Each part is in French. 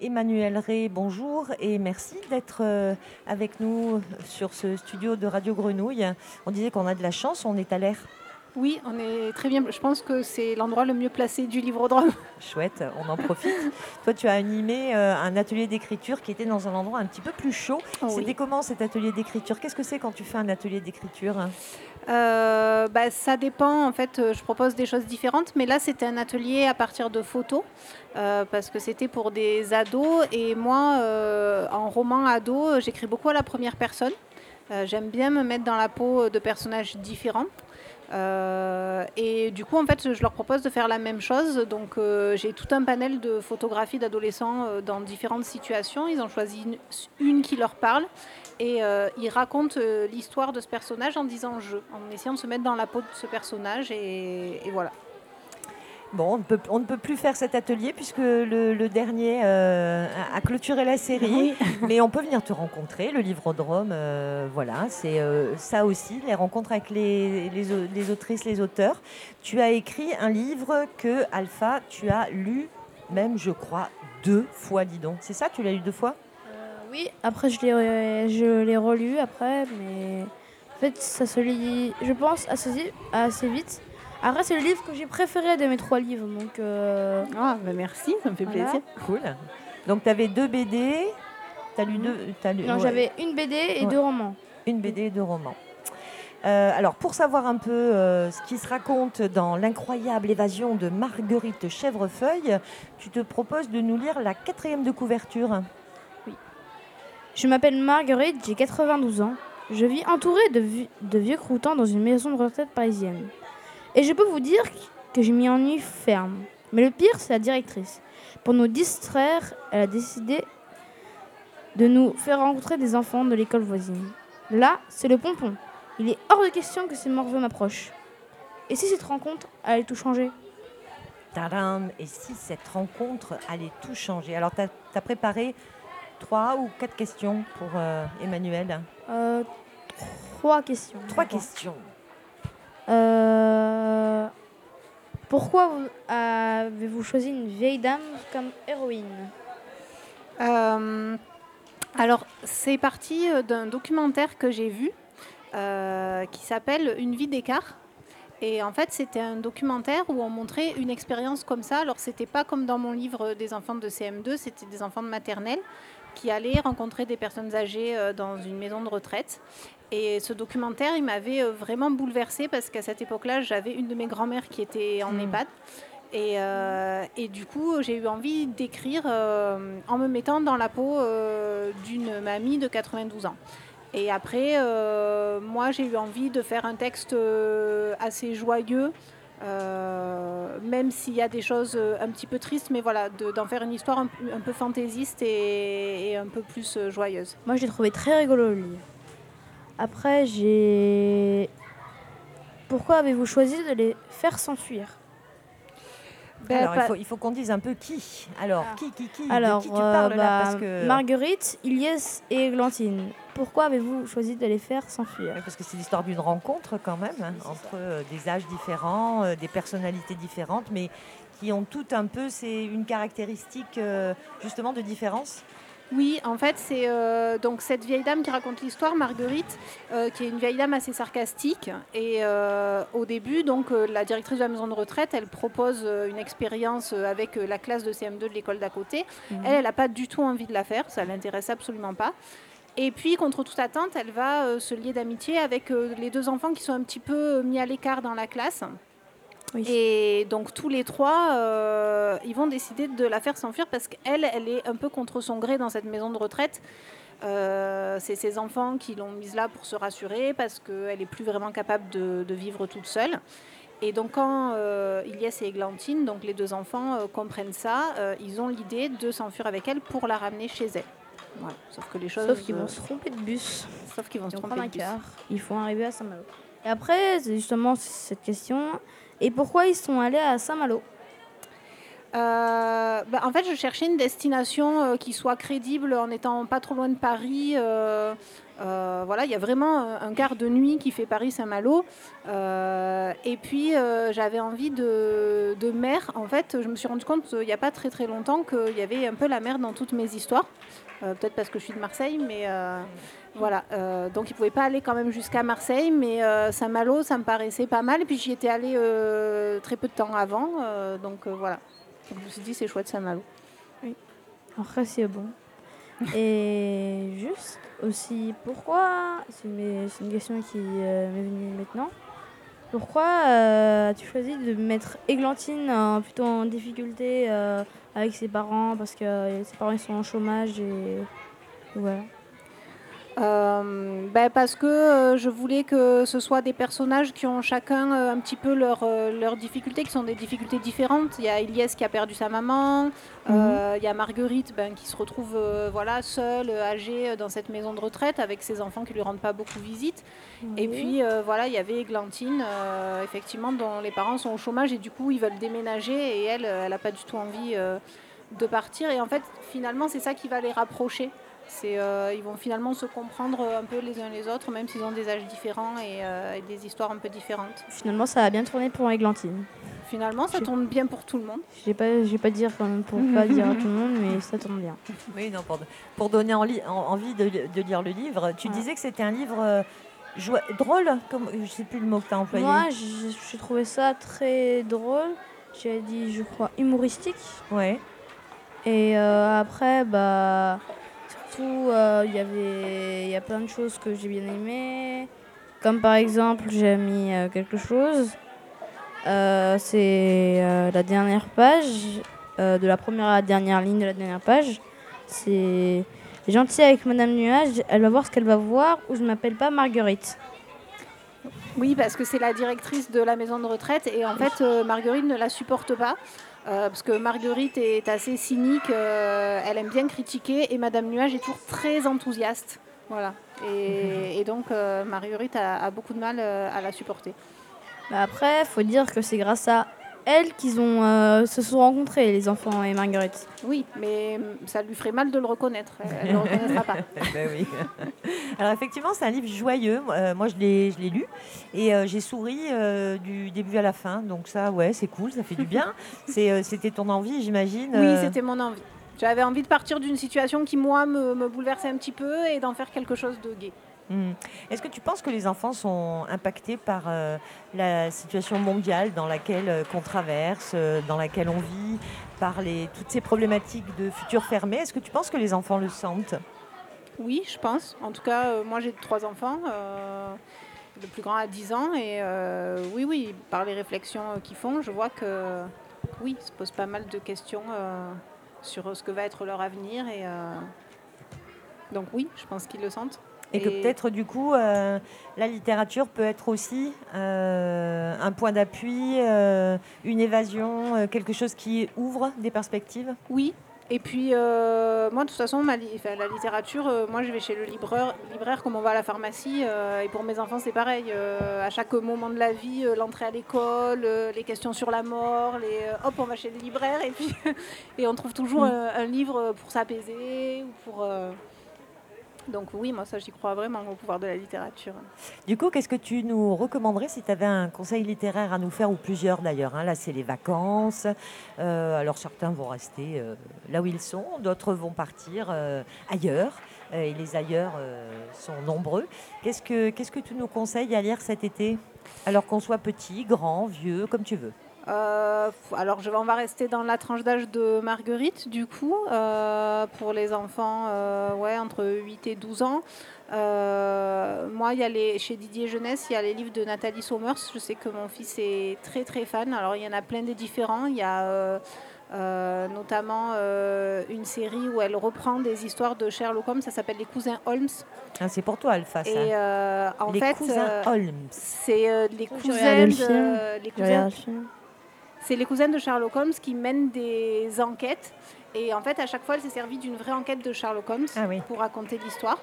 Emmanuel Rey, bonjour et merci d'être euh, avec nous sur ce studio de Radio Grenouille. On disait qu'on a de la chance, on est à l'air. Oui, on est très bien. Je pense que c'est l'endroit le mieux placé du livre-drome. Chouette, on en profite. Toi, tu as animé euh, un atelier d'écriture qui était dans un endroit un petit peu plus chaud. Oui. C'était comment cet atelier d'écriture? Qu'est-ce que c'est quand tu fais un atelier d'écriture? Euh, bah, ça dépend. En fait, euh, je propose des choses différentes. Mais là, c'était un atelier à partir de photos. euh, parce que c'était pour des ados. Et moi, euh, en roman ado, j'écris beaucoup à la première personne. J'aime bien me mettre dans la peau de personnages différents. Euh, et du coup, en fait, je leur propose de faire la même chose. Donc, euh, j'ai tout un panel de photographies d'adolescents euh, dans différentes situations. Ils ont choisi une, qui leur parle et ils racontent l'histoire de ce personnage en disant je, en essayant de se mettre dans la peau de ce personnage. Et voilà. Bon, on ne, peut, on ne peut plus faire cet atelier puisque le, le dernier euh, a a clôturé la série. Mais on peut venir te rencontrer, le livre-drome, euh, voilà, c'est euh, ça aussi, les rencontres avec les, les, au- les autrices, les auteurs. Tu as écrit un livre que, Alpha, tu as lu, même, je crois, deux fois, dis donc. C'est ça, tu l'as lu deux fois? Oui, après je l'ai, je l'ai relu après, mais en fait ça se lit, je pense, assez, assez vite. Après c'est le livre que j'ai préféré de mes trois livres, donc euh, Ah, bah merci, ça me fait Voilà. plaisir. Cool. Donc, tu avais deux BD, as lu deux... t'as lu- non, ouais. j'avais une BD et Ouais. deux romans. Une BD et deux romans. Euh, alors, pour savoir un peu euh, ce qui se raconte dans l'incroyable évasion de Marguerite Chèvrefeuille, tu te proposes de nous lire la quatrième de couverture. Je m'appelle Marguerite, j'ai 92 ans. Je vis entourée de, vi- de vieux croutons dans une maison de retraite parisienne. Et je peux vous dire que je m'y ennuie ferme. Mais le pire, c'est la directrice. Pour nous distraire, elle a décidé de nous faire rencontrer des enfants de l'école voisine. Là, c'est le pompon. Il est hors de question que ces morveux m'approchent. Et si cette rencontre allait tout changer? Tadam Et si cette rencontre allait tout changer? Alors, tu as, préparé trois ou quatre questions pour euh, Emmanuel? Euh, Trois questions. Trois questions. Euh, Pourquoi vous- avez-vous choisi une vieille dame comme héroïne Euh, alors, c'est parti euh, d'un documentaire que j'ai vu euh, qui s'appelle Une vie d'écart. Et en fait, c'était un documentaire où on montrait une expérience comme ça. Alors, c'était pas comme dans mon livre des enfants de CM2, c'était des enfants de maternelle qui allaient rencontrer des personnes âgées euh, dans une maison de retraite. Et ce documentaire, il m'avait euh, vraiment bouleversée parce qu'à cette époque-là, j'avais une de mes grand-mères qui était en Mm. EHPAD. Et, euh, et du coup, j'ai eu envie d'écrire euh, en me mettant dans la peau euh, d'une mamie de 92 ans. Et après, moi, j'ai eu envie de faire un texte assez joyeux, euh, même s'il y a des choses euh, un petit peu tristes, mais voilà, de- d'en faire une histoire un, un peu fantaisiste et, et un peu plus euh, joyeuse. Moi, je l'ai trouvé très rigolo le livre. Après, j'ai. Pourquoi avez-vous choisi de les faire s'enfuir? Ben, Alors, il pas- faut, il faut qu'on dise un peu qui. Alors, Ah. qui, qui, qui Alors, De qui tu euh, parles là bah, parce que... Marguerite, Ilyes et Glantine. Pourquoi avez-vous choisi de les faire s'enfuir Oui, Parce que c'est l'histoire d'une rencontre quand même, hein, entre euh, des âges différents, euh, des personnalités différentes, mais qui ont toutes un peu c'est une caractéristique euh, justement de différence? Oui, en fait, c'est euh, donc cette vieille dame qui raconte l'histoire, Marguerite, euh, qui est une vieille dame assez sarcastique. Et euh, au début, donc euh, la directrice de la maison de retraite, elle propose euh, une expérience avec euh, la classe de CM2 de l'école d'à côté. Elle, elle n'a pas du tout envie de la faire, ça l'intéresse absolument pas. Et puis, contre toute attente, elle va euh, se lier d'amitié avec euh, les deux enfants qui sont un petit peu euh, mis à l'écart dans la classe. Oui. Et donc tous les trois, euh, ils vont décider de la faire s'enfuir parce qu'elle, elle est un peu contre son gré dans cette maison de retraite. Euh, c'est ses enfants qui l'ont mise là pour se rassurer parce qu'elle n'est plus vraiment capable de, de vivre toute seule. Et donc quand euh, Ilyes et Églantine, donc les deux enfants, comprennent ça, ils ont l'idée de s'enfuir avec elle pour la ramener chez elle. Sauf que les choses... Sauf qu'ils euh, vont se tromper de bus. sauf qu'ils vont se tromper de bus. car. Ils font arriver à Saint-Malo. Et après, c'est justement cette question. Et pourquoi ils sont allés à Saint-Malo? Euh, bah, en fait, je cherchais une destination euh, qui soit crédible en étant pas trop loin de Paris. Euh, euh, voilà, il y a vraiment un, quart de nuit qui fait Paris-Saint-Malo. Euh, et puis, euh, j'avais envie de, de mer. En fait, je me suis rendu compte euh, il n'y a pas très très longtemps qu'il y avait un peu la mer dans toutes mes histoires. Euh, Peut-être parce que je suis de Marseille, mais euh, voilà. Euh, donc, il ne pouvait pas aller quand même jusqu'à Marseille, mais Saint-Malo, ça me paraissait pas mal. Et puis, j'y étais allée très peu de temps avant. donc, voilà. Donc, je me suis dit, c'est chouette Saint-Malo. Après, c'est bon. Et juste aussi, pourquoi, c'est une, question qui m'est venue maintenant, pourquoi euh, as-tu choisi de mettre Églantine euh, plutôt en difficulté euh, avec ses parents parce que euh, ses parents sont en chômage et voilà. Euh, ben parce que euh, je voulais que ce soit des personnages qui ont chacun euh, un petit peu leurs difficultés, qui sont des difficultés différentes. Il y a Ilyes qui a perdu sa maman, euh, il y a Marguerite ben, qui se retrouve voilà, seule, âgée dans cette maison de retraite avec ses enfants qui lui rendent pas beaucoup visite. Et puis voilà, il y avait Églantine, euh, effectivement, dont les parents sont au chômage et du coup ils veulent déménager et elle, elle n'a pas du tout envie de partir. Et en fait, finalement, c'est ça qui va les rapprocher. C'est, euh, ils vont finalement se comprendre un peu les uns les autres, même s'ils ont des âges différents et, euh, et des histoires un peu différentes. Finalement, ça a bien tourné pour Églantine. Finalement, ça tourne bien pour tout le monde. Je je vais pas dire quand même pour pas dire à tout le monde, mais ça tourne bien. Oui, non, pour, pour donner en li- en- envie de, de lire le livre. Tu Ouais. disais que c'était un livre euh, joie- drôle, comme, je sais plus le mot que tu as employé. Moi, j'ai trouvé ça très drôle. J'ai dit, je crois, humoristique. Ouais. Et euh, après, bah, surtout, euh, il y avait, y a plein de choses que j'ai bien aimées. Comme par exemple, j'ai mis euh, quelque chose. Euh, c'est la dernière page, de la première à la dernière ligne de la dernière page. C'est gentil avec Madame Nuage. Elle va voir ce qu'elle va voir. Ou je m'appelle pas Marguerite. Oui, parce que c'est la directrice de la maison de retraite et en fait, Marguerite ne la supporte pas. Euh, parce que Marguerite est assez cynique, euh, elle aime bien critiquer et Madame Nuage est toujours très enthousiaste. Voilà. Et, donc euh, Marguerite a, beaucoup de mal à la supporter. Bah après, faut dire que c'est grâce à elle qu'ils ont euh, se sont rencontrés, les enfants et Marguerite. Oui, mais mm, ça lui ferait mal de le reconnaître. Elle ne le reconnaîtra pas. Ben oui. Alors effectivement, c'est un livre joyeux. Euh, moi, je l'ai, je l'ai lu et euh, j'ai souri euh, du début à la fin. Donc ça, ouais, c'est cool, ça fait du bien. C'est, euh, c'était ton envie, j'imagine. Oui, euh, c'était mon envie. J'avais envie de partir d'une situation qui, moi, me, me bouleversait un petit peu et d'en faire quelque chose de gai. Hmm. Est-ce que tu penses que les enfants sont impactés par euh, la situation mondiale dans laquelle euh, qu'on traverse, euh, dans laquelle on vit, par les, toutes ces problématiques de futur fermé Est-ce que tu penses que les enfants le sentent? Oui, je pense. En tout cas, euh, moi j'ai trois enfants. le plus grand a 10 ans. Et oui, oui, par les réflexions qu'ils font, je vois que oui, ils se posent pas mal de questions sur ce que va être leur avenir. Donc oui, je pense qu'ils le sentent. Et que peut-être du coup, euh, la littérature peut être aussi euh, un point d'appui, euh, une évasion, quelque chose qui ouvre des perspectives? Oui. Et puis, moi, de toute façon, ma li- enfin, la littérature, moi, je vais chez le libraire, libraire comme on va à la pharmacie. et pour mes enfants, c'est pareil. À chaque moment de la vie, l'entrée à l'école, les questions sur la mort, les, hop, on va chez le libraire. Et puis, et on trouve toujours un, un livre pour s'apaiser ou pour. Donc oui, moi, ça, j'y crois vraiment au pouvoir de la littérature. Du coup, qu'est-ce que tu nous recommanderais si tu avais un conseil littéraire à nous faire, ou plusieurs d'ailleurs hein? Là, c'est les vacances. Euh, alors, certains vont rester euh, là où ils sont, d'autres vont partir euh, ailleurs. Et les ailleurs sont nombreux. Qu'est-ce que, qu'est-ce que tu nous conseilles à lire cet été? Alors qu'on soit petit, grand, vieux, comme tu veux. Euh, alors, je vais, on va rester dans la tranche d'âge de Marguerite, du coup, euh, pour les enfants euh, ouais, entre 8 et 12 ans. Euh, moi, il y a les, chez Didier Jeunesse, il y a les livres de Nathalie Sommers. Je sais que mon fils est très, très fan. Alors, il y en a plein des différents. Il y a euh, euh, notamment euh, une série où elle reprend des histoires de Sherlock Holmes. Ça s'appelle Les Cousins Holmes. Ah, c'est pour toi, Alpha, ça. Et euh, en les fait, cousins euh, Holmes. c'est euh, les cousins de, les cousins. C'est les cousins de Sherlock Holmes qui mènent des enquêtes. Et en fait, à chaque fois, elle s'est servie d'une vraie enquête de Sherlock Holmes Ah oui. pour raconter l'histoire.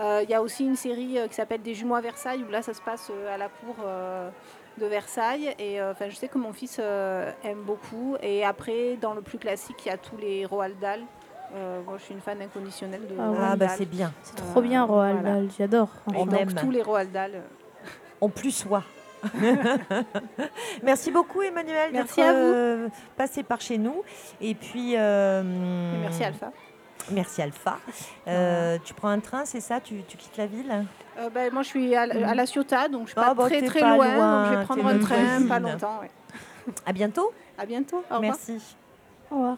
Euh, Il y a aussi une série euh, qui s'appelle Des jumeaux à Versailles, où là, ça se passe euh, à la cour de Versailles. Et euh, enfin, je sais que mon fils euh, aime beaucoup. Et après, dans le plus classique, il y a tous les Roald Dahl. Euh, moi, je suis une fan inconditionnelle de Ah ouais. Ah Roald bah c'est bien. C'est trop bien, Roald voilà. Dahl, j'adore. On donc, aime. tous les Roald Dahl. En plus soi. Merci beaucoup Emmanuel Merci d'être à vous. euh, passé par chez nous. Et puis euh, merci Alpha. Merci Alpha. Euh, tu prends un train, c'est ça? Tu, tu quittes la ville? Euh, ben, moi, je suis à, la- à La Ciotat, donc je suis Ah, pas bah, très très pas loin, loin, donc je vais prendre un train, voisine. pas longtemps. ouais. À bientôt. À bientôt. Au revoir. Merci. Au revoir.